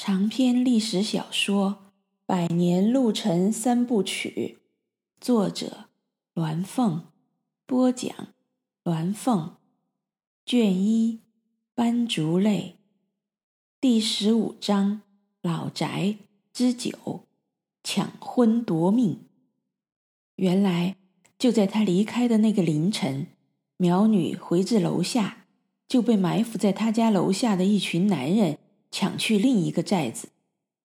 长篇历史小说《百年路程三部曲》，作者鸾凤，播讲鸾凤，卷一，斑竹泪，第十五章，老宅之九，抢婚夺命。原来就在他离开的那个凌晨，苗女回至楼下，就被埋伏在他家楼下的一群男人。抢去另一个寨子，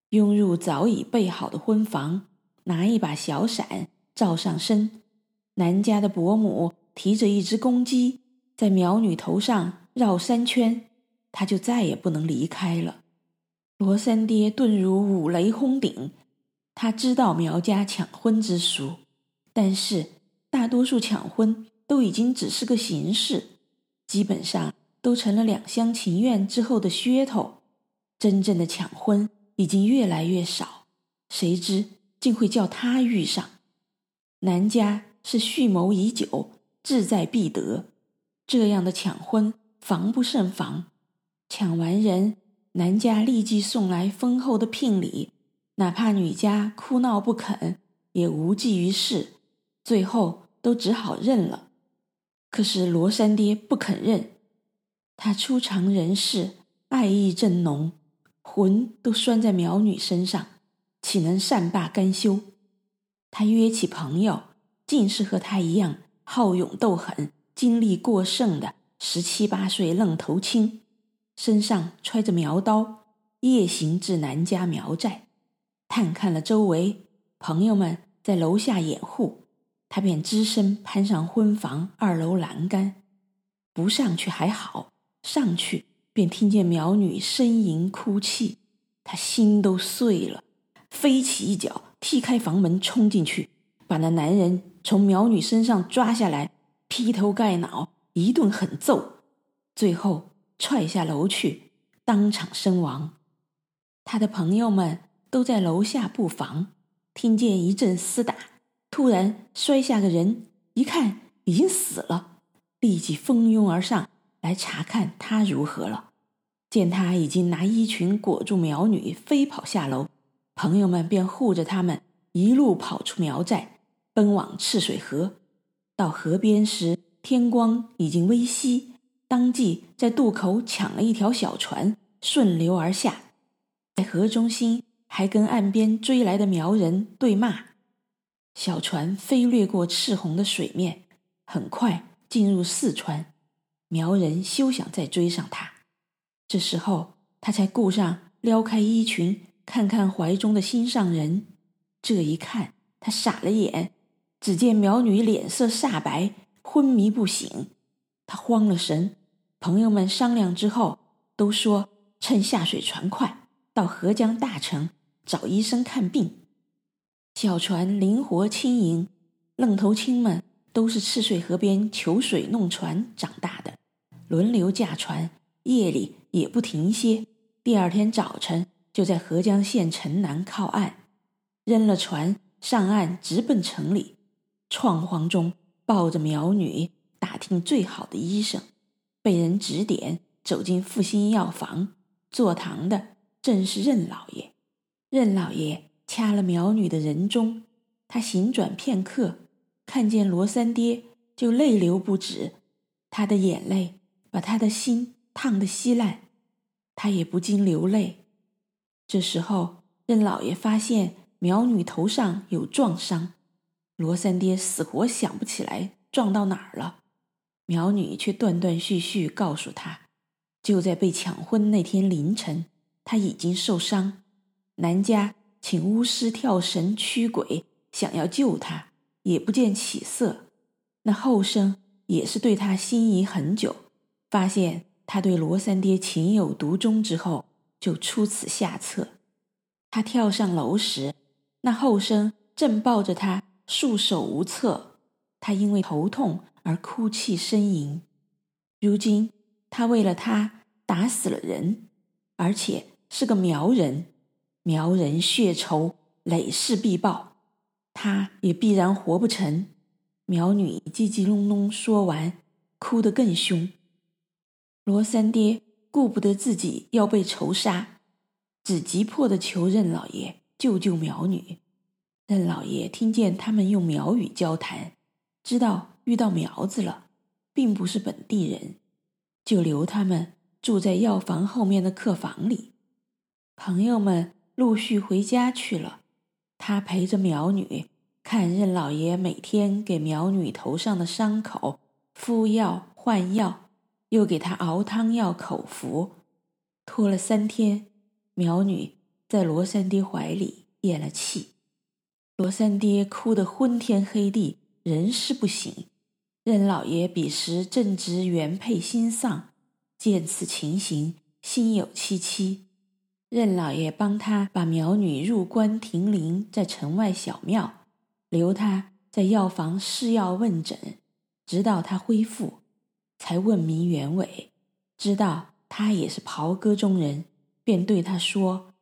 拥入早已备好的婚房，拿一把小伞罩上身。南家的伯母提着一只公鸡，在苗女头上绕三圈，她就再也不能离开了。罗三爹顿如五雷轰顶，他知道苗家抢婚之俗，但是大多数抢婚都已经只是个形式，基本上都成了两厢情愿之后的噱头。真正的抢婚已经越来越少，谁知竟会叫他遇上。男家是蓄谋已久，志在必得，这样的抢婚防不胜防。抢完人，男家立即送来丰厚的聘礼，哪怕女家哭闹不肯，也无济于事，最后都只好认了。可是罗三爹不肯认，他初尝人世，爱意正浓。魂都拴在苗女身上，岂能善罢甘休？他约起朋友，尽是和他一样好勇斗狠、精力过剩的十七八岁愣头青，身上揣着苗刀，夜行至南家苗寨，探看了周围，朋友们在楼下掩护，他便只身攀上婚房二楼栏杆，不上去还好，上去。便听见苗女呻吟哭泣，他心都碎了，飞起一脚踢开房门，冲进去，把那男人从苗女身上抓下来，劈头盖脑一顿狠揍，最后踹下楼去，当场身亡。他的朋友们都在楼下布防，听见一阵厮打，突然摔下个人，一看已经死了，立即蜂拥而上。来查看他如何了，见他已经拿衣裙裹住苗女，飞跑下楼，朋友们便护着他们一路跑出苗寨，奔往赤水河。到河边时，天光已经微曦，当即在渡口抢了一条小船，顺流而下，在河中心还跟岸边追来的苗人对骂。小船飞掠过赤红的水面，很快进入四川。苗人休想再追上他，这时候他才顾上撩开衣裙，看看怀中的心上人。这一看，他傻了眼，只见苗女脸色煞白，昏迷不醒。他慌了神，朋友们商量之后，都说趁下水船快，到合江大城找医生看病。小船灵活轻盈，愣头青们都是赤水河边求水弄船长大的。轮流驾船，夜里也不停歇。第二天早晨，就在合江县城南靠岸，扔了船上岸，直奔城里。创慌中，抱着苗女打听最好的医生，被人指点，走进复兴药房。坐堂的正是任老爷。任老爷掐了苗女的人中，他行转片刻，看见罗三爹，就泪流不止。他的眼泪。把他的心烫得稀烂，他也不禁流泪。这时候，任老爷发现苗女头上有撞伤，罗三爹死活想不起来撞到哪儿了。苗女却断断续续告诉他，就在被抢婚那天凌晨，他已经受伤，南家请巫师跳神驱鬼，想要救他，也不见起色。那后生也是对他心仪很久。发现他对罗三爹情有独钟之后，就出此下策。他跳上楼时，那后生正抱着他，束手无策。他因为头痛而哭泣呻吟。如今他为了他打死了人，而且是个苗人，苗人血仇累世必报，他也必然活不成。苗女叽叽隆隆说完，哭得更凶。罗三爹顾不得自己要被仇杀，只急迫地求任老爷救救苗女。任老爷听见他们用苗语交谈，知道遇到苗子了，并不是本地人，就留他们住在药房后面的客房里。朋友们陆续回家去了，他陪着苗女看任老爷每天给苗女头上的伤口敷药换药，又给他熬汤药口服，拖了三天，苗女在罗三爹怀里咽了气。罗三爹哭得昏天黑地，人事不省。任老爷彼时正值原配心丧，见此情形，心有戚戚。任老爷帮他把苗女入关停灵在城外小庙，留他在药房试药问诊，直到他恢复，才问明原委。知道他也是袍哥中人，便对他说：“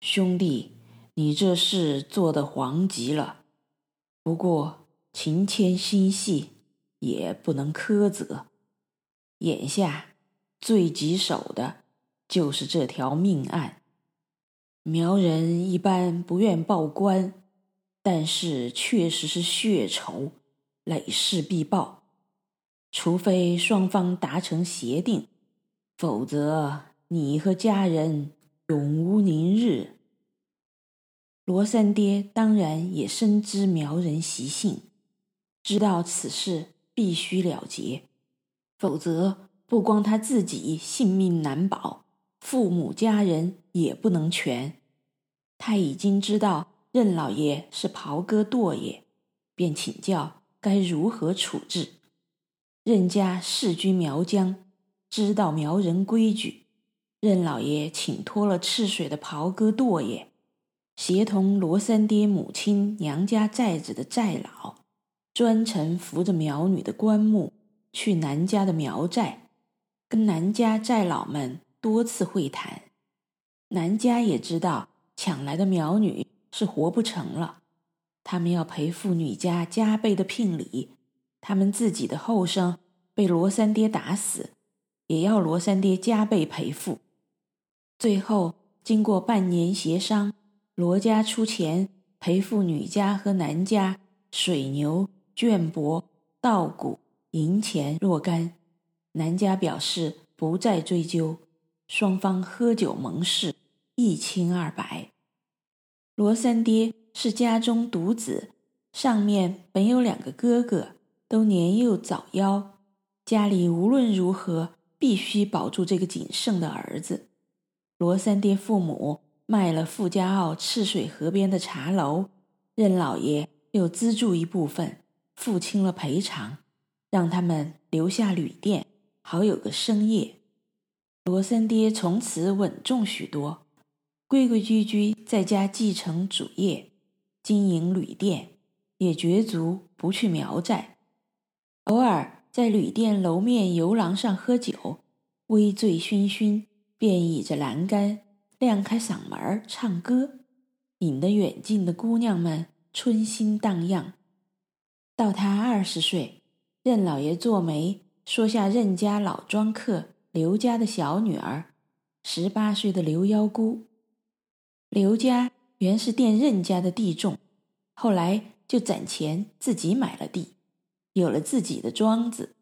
兄弟。”你这事做得黄极了，不过情牵心系，也不能苛责。眼下最棘手的，就是这条命案。苗人一般不愿报官，但是确实是血仇，累世必报。除非双方达成协定，否则你和家人永无宁日。罗三爹当然也深知苗人习性，知道此事必须了结，否则不光他自己性命难保，父母家人也不能全。他已经知道任老爷是袍哥堕爷，便请教该如何处置。任家世居苗疆，知道苗人规矩，任老爷请托了赤水的袍哥堕爷。协同罗三爹母亲娘家寨子的寨老，专程扶着苗女的棺木去南家的苗寨，跟南家寨老们多次会谈。南家也知道抢来的苗女是活不成了，他们要赔付女家加倍的聘礼。他们自己的后生被罗三爹打死，也要罗三爹加倍赔付。最后经过半年协商。罗家出钱赔付女家和男家水牛、绢帛、稻谷、银钱若干，男家表示不再追究，双方喝酒盟誓，一清二白。罗三爹是家中独子，上面本有两个哥哥，都年幼早夭，家里无论如何必须保住这个仅剩的儿子。罗三爹父母。卖了傅家坳赤水河边的茶楼，任老爷又资助一部分，付清了赔偿，让他们留下旅店，好有个生业。罗三爹从此稳重许多，规规矩矩在家继承主业，经营旅店，也绝足不去苗寨，偶尔在旅店楼面游廊上喝酒，微醉醺醺，便倚着栏杆。亮开嗓门唱歌，引得远近的姑娘们春心荡漾。到他二十岁，任老爷做媒说下任家老庄客刘家的小女儿，十八岁的刘幺姑。刘家原是垫任家的地种，后来就攒钱自己买了地，有了自己的庄子。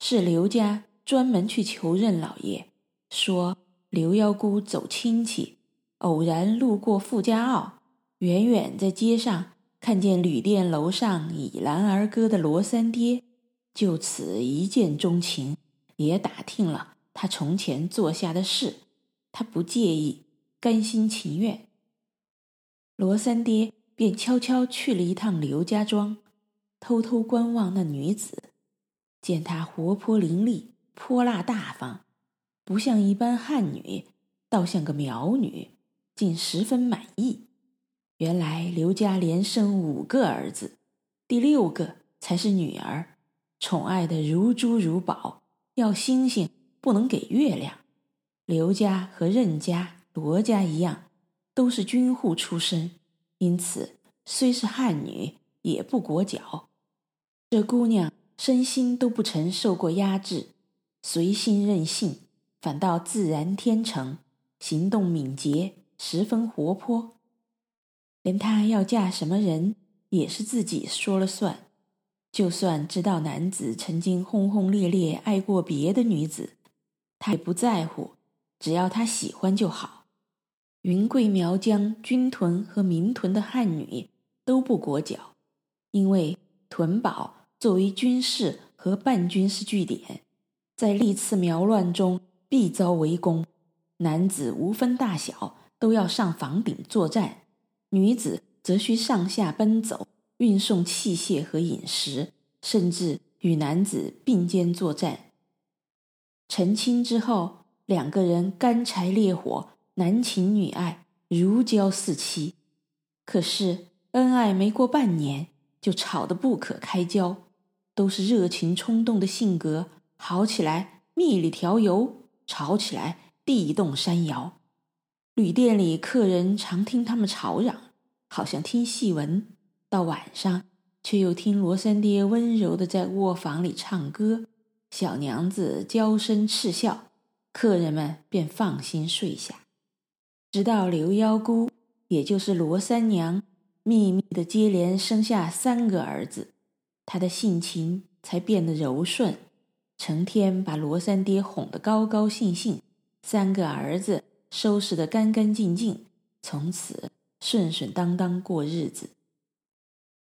是刘家专门去求任老爷，说。刘幺姑走亲戚，偶然路过傅家坳，远远在街上看见旅店楼上倚栏而歌的罗三爹，就此一见钟情，也打听了他从前做下的事，他不介意，甘心情愿。罗三爹便悄悄去了一趟刘家庄，偷偷观望那女子，见她活泼伶俐，泼辣大方。不像一般汉女，倒像个苗女，竟十分满意。原来刘家连生五个儿子，第六个才是女儿，宠爱得如珠如宝，要星星不能给月亮。刘家和任家、罗家一样，都是军户出身，因此虽是汉女，也不裹脚。这姑娘身心都不曾受过压制，随心任性。反倒自然天成，行动敏捷，十分活泼。连她要嫁什么人，也是自己说了算。就算知道男子曾经轰轰烈烈爱过别的女子，她也不在乎，只要他喜欢就好。云贵苗疆军屯和民屯的汉女都不裹脚，因为屯堡作为军事和半军事据点，在历次苗乱中必遭围攻。男子无分大小，都要上房顶作战；女子则需上下奔走，运送器械和饮食，甚至与男子并肩作战。成亲之后，两个人干柴烈火，男情女爱，如胶似漆。可是恩爱没过半年，就吵得不可开交。都是热情冲动的性格，好起来蜜里调油，吵起来地动山摇。旅店里客人常听他们吵嚷，好像听戏文；到晚上，却又听罗三爹温柔地在卧房里唱歌，小娘子娇声嗤笑，客人们便放心睡下。直到刘幺姑，也就是罗三娘，秘密地接连生下三个儿子。他的性情才变得柔顺，成天把罗三爹哄得高高兴兴，三个儿子收拾得干干净净，从此顺顺当当过日子。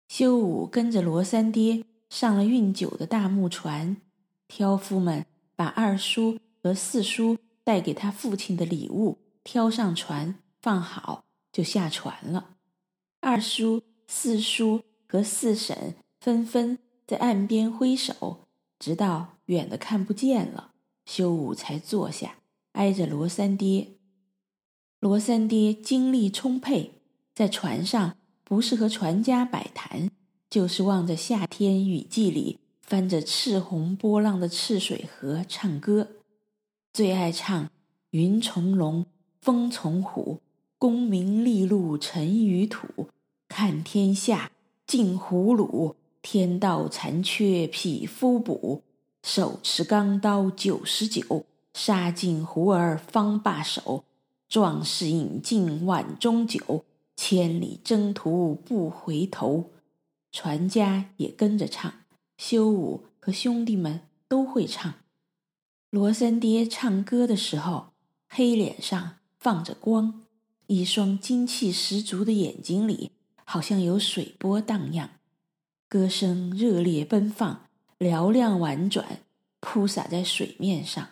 修武跟着罗三爹上了运酒的大木船，挑夫们把二叔和四叔带给他父亲的礼物挑上船，放好就下船了。二叔、四叔和四婶。纷纷在岸边挥手，直到远的看不见了，修武才坐下，挨着罗三爹。罗三爹精力充沛，在船上不是和船家摆谈，就是望着夏天雨季里翻着赤红波浪的赤水河唱歌，最爱唱“云从龙，风从虎，功名利禄沉于土，看天下尽胡虏。”天道残缺，匹夫补；手持钢刀九十九，杀尽胡儿方罢手。壮士饮尽碗中酒，千里征途不回头。船家也跟着唱，修武和兄弟们都会唱。罗三爹唱歌的时候，黑脸上放着光，一双精气十足的眼睛里好像有水波荡漾。歌声热烈奔放，嘹亮婉转，铺洒在水面上。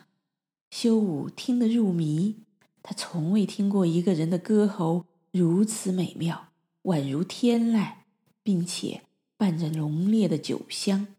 修武听得入迷，他从未听过一个人的歌喉如此美妙，宛如天籁，并且伴着浓烈的酒香。